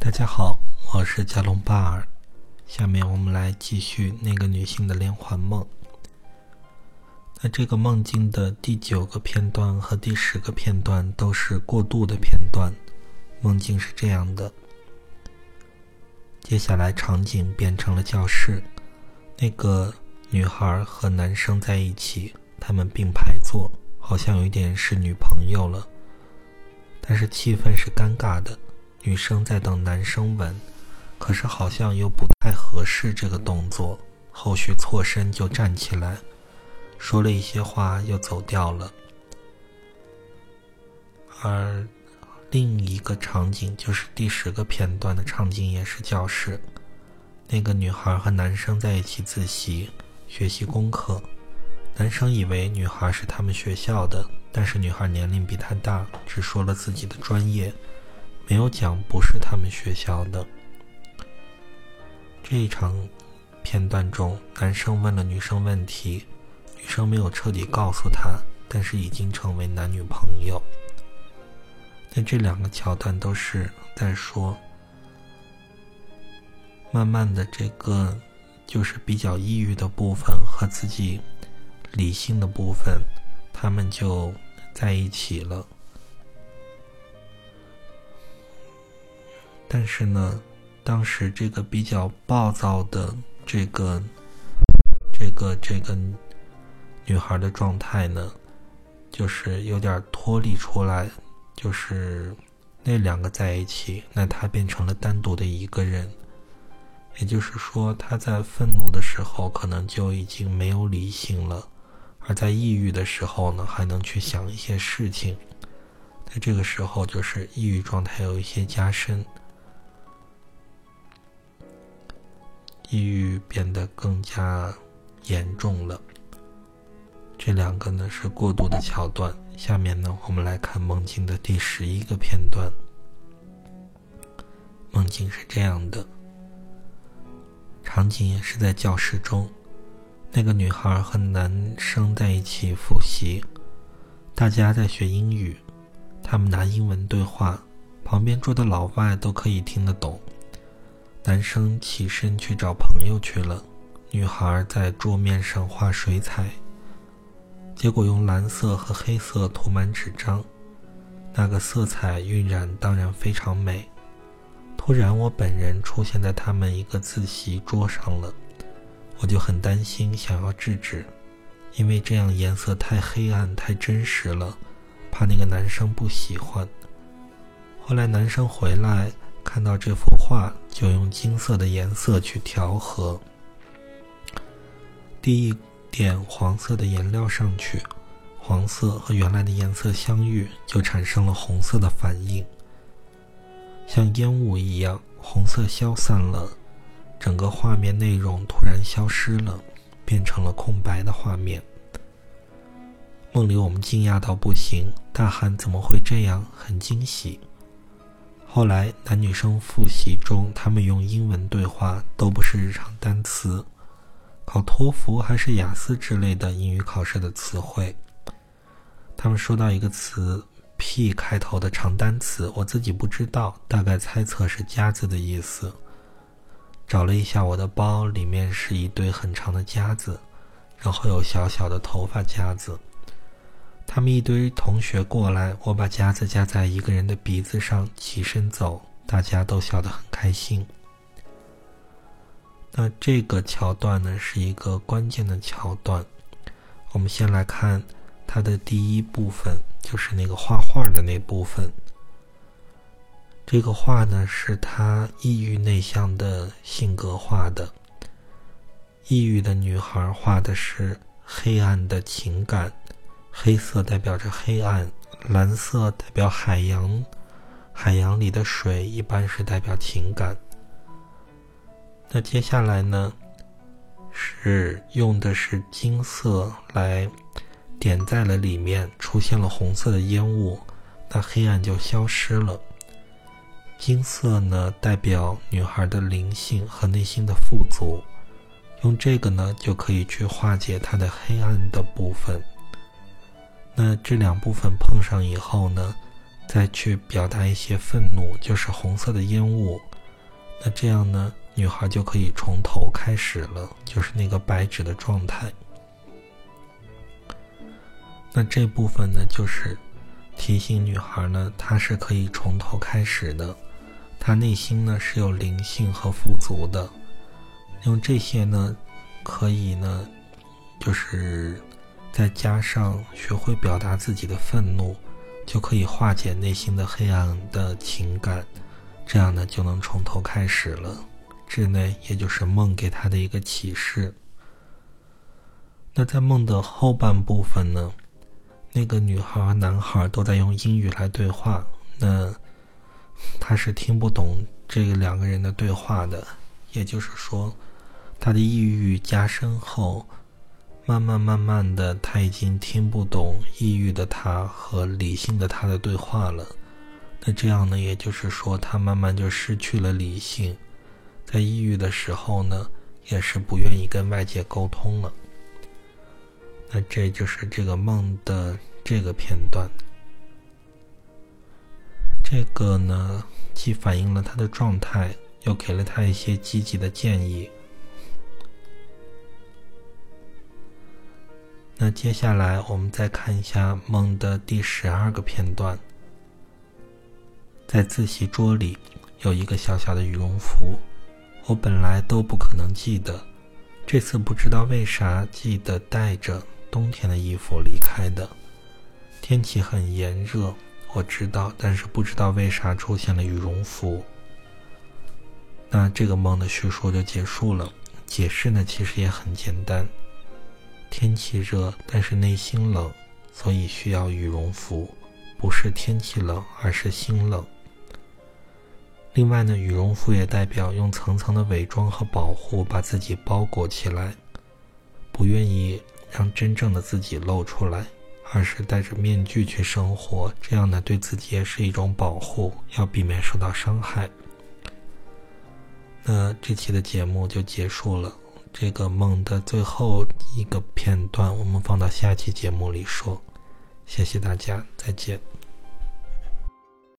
大家好，我是加隆巴尔。下面我们来继续那个女性的连环梦。那这个梦境的第九个片段和第十个片段都是过渡的片段。梦境是这样的：接下来场景变成了教室，那个女孩和男生在一起，他们并排坐，好像有一点是女朋友了。但是气氛是尴尬的。女生在等男生吻，可是好像又不太合适这个动作。后续错身就站起来，说了一些话，又走掉了。而另一个场景就是第十个片段的场景，也是教室。那个女孩和男生在一起自习学习功课，男生以为女孩是他们学校的，但是女孩年龄比他大，只说了自己的专业。没有讲不是他们学校的。这一场片段中，男生问了女生问题，女生没有彻底告诉他，但是已经成为男女朋友。那这两个桥段都是在说，慢慢的这个就是比较抑郁的部分和自己理性的部分，他们就在一起了。但是呢，当时这个比较暴躁的这个、这个、这个女孩的状态呢，就是有点脱离出来，就是那两个在一起，那她变成了单独的一个人。也就是说，她在愤怒的时候可能就已经没有理性了，而在抑郁的时候呢，还能去想一些事情。在这个时候，就是抑郁状态有一些加深。抑郁变得更加严重了。这两个呢是过渡的桥段。下面呢，我们来看梦境的第十一个片段。梦境是这样的，场景也是在教室中，那个女孩和男生在一起复习，大家在学英语，他们拿英文对话，旁边桌的老外都可以听得懂。男生起身去找朋友去了，女孩在桌面上画水彩，结果用蓝色和黑色涂满纸张，那个色彩晕染当然非常美。突然，我本人出现在他们一个自习桌上了，我就很担心，想要制止，因为这样颜色太黑暗、太真实了，怕那个男生不喜欢。后来男生回来。看到这幅画，就用金色的颜色去调和。滴一点黄色的颜料上去，黄色和原来的颜色相遇，就产生了红色的反应，像烟雾一样，红色消散了，整个画面内容突然消失了，变成了空白的画面。梦里我们惊讶到不行，大喊：“怎么会这样？”很惊喜。后来，男女生复习中，他们用英文对话，都不是日常单词，考托福还是雅思之类的英语考试的词汇。他们说到一个词 “p” 开头的长单词，我自己不知道，大概猜测是“夹子”的意思。找了一下我的包，里面是一堆很长的夹子，然后有小小的头发夹子。他们一堆同学过来，我把夹子夹在一个人的鼻子上，起身走，大家都笑得很开心。那这个桥段呢，是一个关键的桥段。我们先来看它的第一部分，就是那个画画的那部分。这个画呢，是他抑郁内向的性格画的。抑郁的女孩画的是黑暗的情感。黑色代表着黑暗，蓝色代表海洋，海洋里的水一般是代表情感。那接下来呢，是用的是金色来点在了里面，出现了红色的烟雾，那黑暗就消失了。金色呢，代表女孩的灵性和内心的富足，用这个呢，就可以去化解她的黑暗的部分。那这两部分碰上以后呢，再去表达一些愤怒，就是红色的烟雾。那这样呢，女孩就可以从头开始了，就是那个白纸的状态。那这部分呢，就是提醒女孩呢，她是可以从头开始的，她内心呢是有灵性和富足的。用这些呢，可以呢，就是再加上学会表达自己的愤怒。就可以化解内心的黑暗的情感，这样呢就能从头开始了。这呢也就是梦给他的一个启示。那在梦的后半部分呢，那个女孩和男孩都在用英语来对话，那他是听不懂这两个人的对话的，也就是说，他的抑郁加深后。慢慢慢慢的，他已经听不懂抑郁的他和理性的他的对话了。那这样呢，也就是说，他慢慢就失去了理性，在抑郁的时候呢，也是不愿意跟外界沟通了。那这就是这个梦的这个片段。这个呢，既反映了他的状态，又给了他一些积极的建议。那接下来我们再看一下梦的第十二个片段，在自习桌里有一个小小的羽绒服，我本来都不可能记得，这次不知道为啥记得带着冬天的衣服离开的。天气很炎热，我知道，但是不知道为啥出现了羽绒服。那这个梦的叙述就结束了，解释呢其实也很简单。天气热，但是内心冷，所以需要羽绒服。不是天气冷，而是心冷。另外呢，羽绒服也代表用层层的伪装和保护把自己包裹起来，不愿意让真正的自己露出来，而是戴着面具去生活。这样呢，对自己也是一种保护，要避免受到伤害。那这期的节目就结束了。这个梦的最后一个片段，我们放到下期节目里说。谢谢大家，再见。